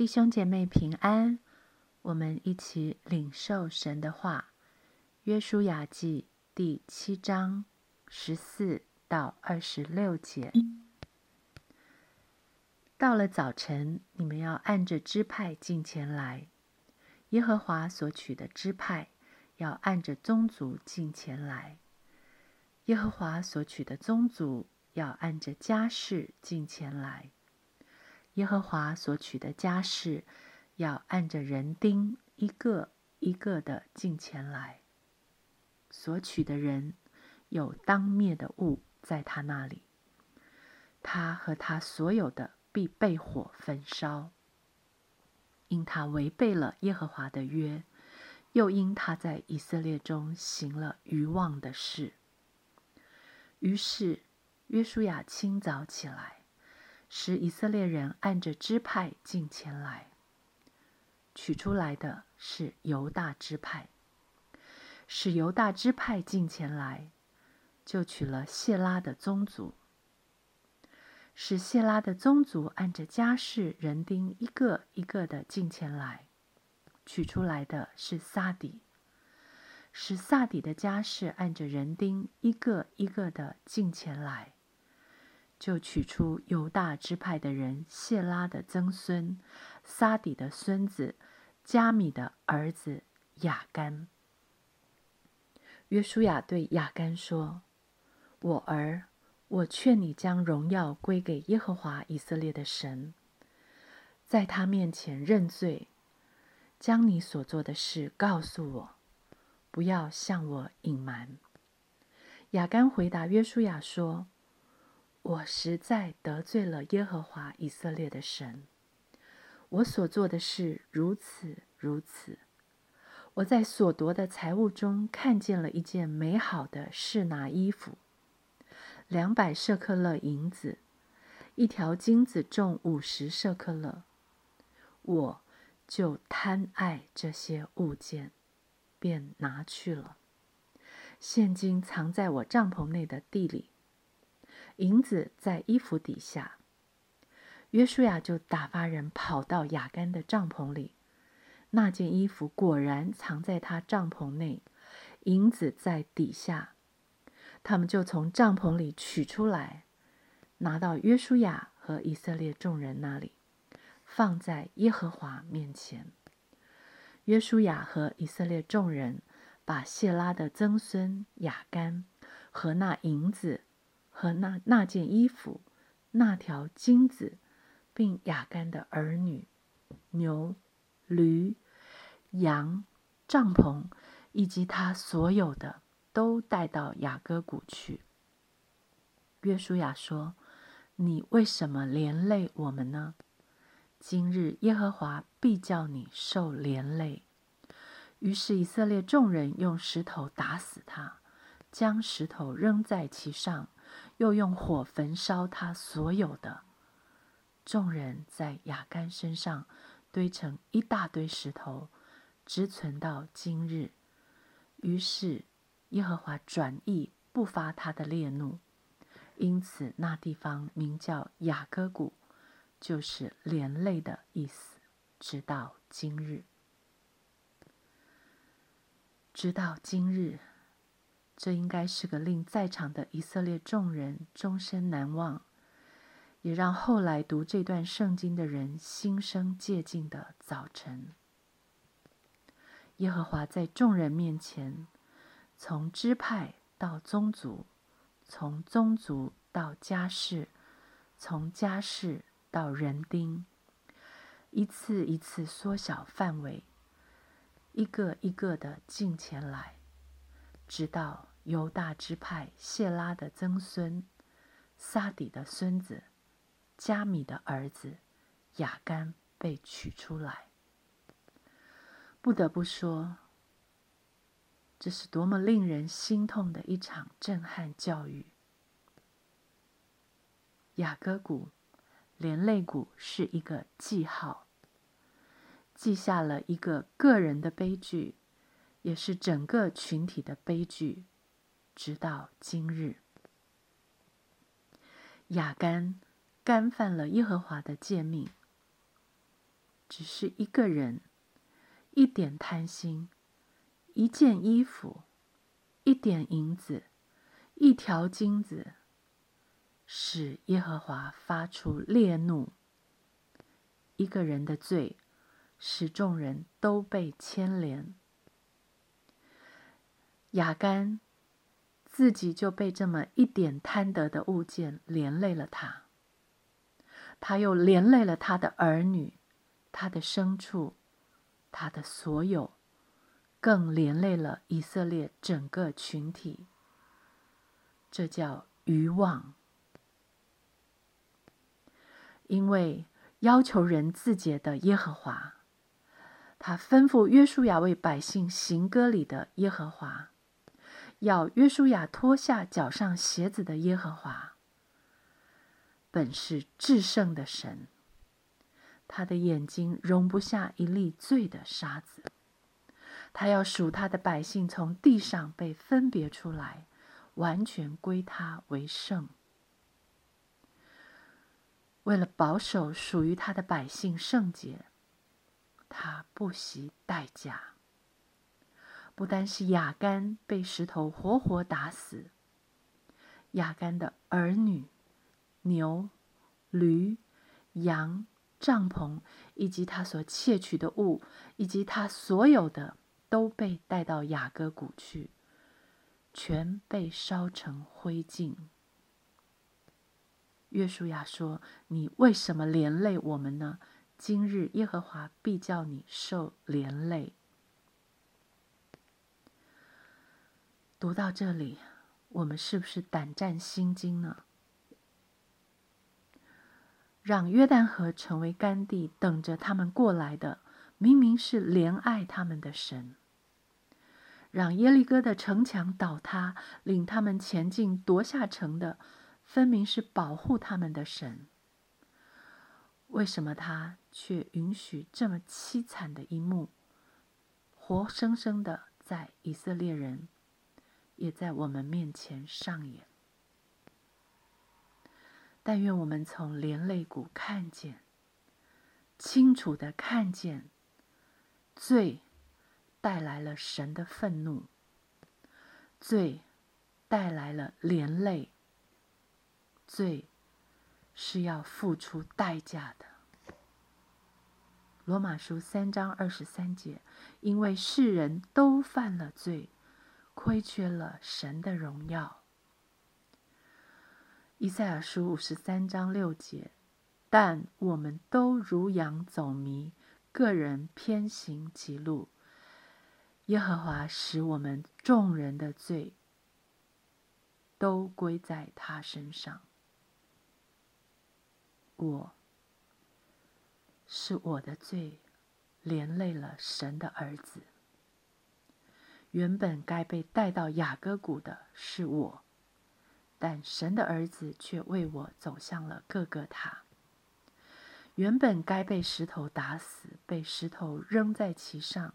弟兄姐妹平安，我们一起领受神的话。约书亚记第七章十四到二十六节。到了早晨，你们要按着支派进前来。耶和华所取的支派要按着宗族进前来。耶和华所取的宗族要按着家世进前来。耶和华所取的家事，要按着人丁一个一个的进前来。所取的人有当灭的物在他那里，他和他所有的必被火焚烧，因他违背了耶和华的约，又因他在以色列中行了愚妄的事。于是约书亚清早起来。使以色列人按着支派进前来，取出来的是犹大支派。使犹大支派进前来，就取了谢拉的宗族。使谢拉的宗族按着家世人丁一个一个的进前来，取出来的是撒底。使撒底的家世按着人丁一个一个的进前来。就取出犹大支派的人谢拉的曾孙撒底的孙子加米的儿子雅干。约书亚对雅干说：“我儿，我劝你将荣耀归给耶和华以色列的神，在他面前认罪，将你所做的事告诉我，不要向我隐瞒。”雅干回答约书亚说。我实在得罪了耶和华以色列的神，我所做的事如此如此。我在所夺的财物中看见了一件美好的示拿衣服，两百舍克勒银子，一条金子重五十舍克勒，我就贪爱这些物件，便拿去了。现金藏在我帐篷内的地里。银子在衣服底下，约书亚就打发人跑到雅干的帐篷里，那件衣服果然藏在他帐篷内，银子在底下，他们就从帐篷里取出来，拿到约书亚和以色列众人那里，放在耶和华面前。约书亚和以色列众人把谢拉的曾孙雅干和那银子。和那那件衣服、那条金子，并雅干的儿女、牛、驴、羊、帐篷，以及他所有的，都带到雅各谷去。约书亚说：“你为什么连累我们呢？今日耶和华必叫你受连累。”于是以色列众人用石头打死他，将石头扔在其上。又用火焚烧他所有的。众人在雅干身上堆成一大堆石头，直存到今日。于是耶和华转意不发他的烈怒，因此那地方名叫雅各谷，就是连累的意思。直到今日，直到今日。这应该是个令在场的以色列众人终身难忘，也让后来读这段圣经的人心生借鉴的早晨。耶和华在众人面前，从支派到宗族，从宗族到家世，从家世到人丁，一次一次缩小范围，一个一个的进前来，直到。犹大支派谢拉的曾孙撒底的孙子加米的儿子雅干被取出来，不得不说，这是多么令人心痛的一场震撼教育。雅各谷连肋骨是一个记号，记下了一个个人的悲剧，也是整个群体的悲剧。直到今日，雅干干犯了耶和华的诫命。只是一个人，一点贪心，一件衣服，一点银子，一条金子，使耶和华发出烈怒。一个人的罪，使众人都被牵连。雅干自己就被这么一点贪得的物件连累了他，他又连累了他的儿女。他的牲畜，他的所有，更连累了以色列整个群体。这叫愚妄。因为要求人自洁的耶和华，他吩咐约书亚为百姓行歌礼的耶和华，要约书亚脱下脚上鞋子的耶和华，本是至圣的神。他的眼睛容不下一粒罪的沙子，他要数他的百姓从地上被分别出来，完全归他为圣。为了保守属于他的百姓圣洁，他不惜代价。不单是雅干被石头活活打死，雅干的儿女、牛、驴、羊。帐篷以及他所窃取的物，以及他所有的，都被带到雅各谷去，全被烧成灰烬。约书亚说：“你为什么连累我们呢？今日耶和华必叫你受连累。”读到这里，我们是不是胆战心惊呢？让约旦河成为干地，等着他们过来的，明明是怜爱他们的神；让耶利哥的城墙倒塌，领他们前进夺下城的，分明是保护他们的神。为什么他却允许这么凄惨的一幕，活生生的在以色列人，也在我们面前上演？但愿我们从连肋骨看见，清楚的看见，罪带来了神的愤怒，罪带来了连累，罪是要付出代价的。罗马书三章二十三节，因为世人都犯了罪，亏缺了神的荣耀。以赛亚书五十三章六节，但我们都如羊走迷，个人偏行己路。耶和华使我们众人的罪都归在他身上。我是我的罪，连累了神的儿子。原本该被带到雅各谷的是我。但神的儿子却为我走向了各个塔。原本该被石头打死、被石头扔在其上，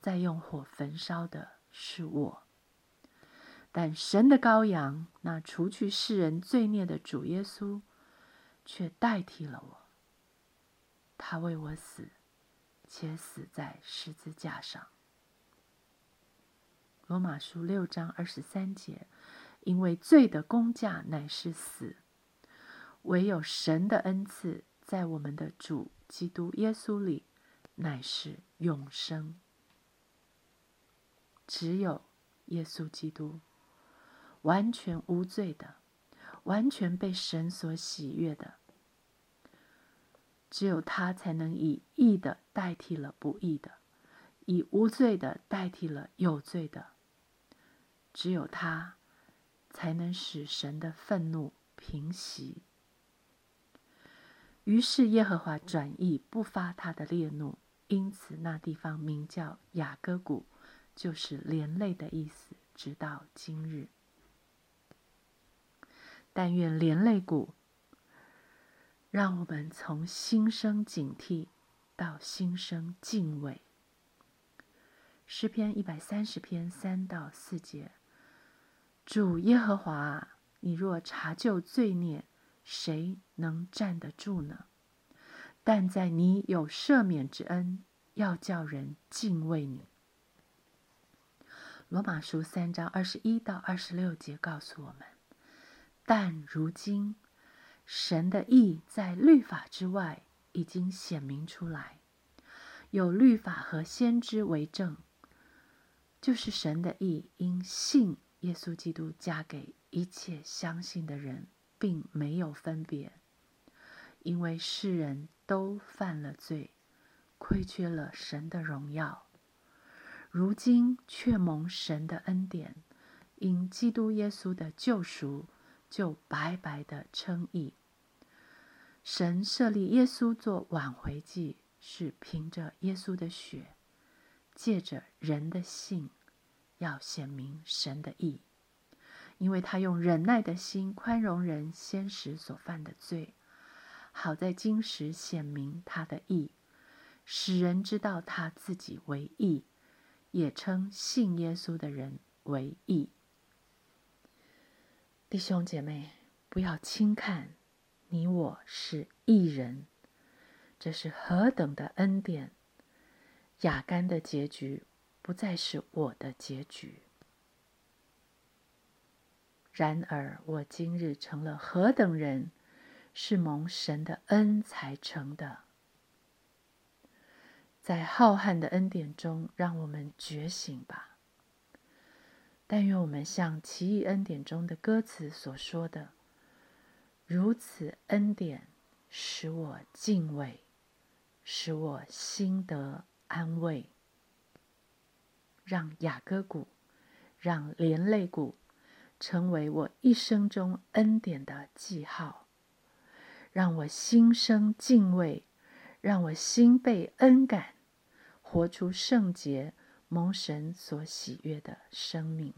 再用火焚烧的是我。但神的羔羊，那除去世人罪孽的主耶稣，却代替了我。他为我死，且死在十字架上。罗马书六章二十三节。因为罪的工价乃是死，唯有神的恩赐在我们的主基督耶稣里乃是永生。只有耶稣基督完全无罪的，完全被神所喜悦的，只有他才能以义的代替了不义的，以无罪的代替了有罪的，只有他。才能使神的愤怒平息。于是耶和华转意不发他的烈怒，因此那地方名叫雅各谷，就是连累的意思。直到今日，但愿连累谷让我们从心生警惕到心生敬畏。诗篇一百三十篇三到四节。主耶和华，你若查究罪孽，谁能站得住呢？但在你有赦免之恩，要叫人敬畏你。罗马书三章二十一到二十六节告诉我们：但如今，神的意在律法之外已经显明出来，有律法和先知为证，就是神的意因信耶稣基督嫁给一切相信的人，并没有分别，因为世人都犯了罪，亏缺了神的荣耀。如今却蒙神的恩典，因基督耶稣的救赎，就白白的称义。神设立耶稣做挽回祭，是凭着耶稣的血，借着人的信，要显明神的义。因为他用忍耐的心宽容人先时所犯的罪，好在今时显明他的义，使人知道他自己为义。也称信耶稣的人为义。弟兄姐妹，不要轻看你我是义人，这是何等的恩典！雅干的结局不再是我的结局。然而我今日成了何等人，是蒙神的恩才成的。在浩瀚的恩典中，让我们觉醒吧。但愿我们像奇异恩典中的歌词所说的：“如此恩典使我敬畏，使我心得安慰。”让雅歌谷，让连累谷，成为我一生中恩典的记号，让我心生敬畏。让我心被恩感，活出圣洁、蒙神所喜悦的生命。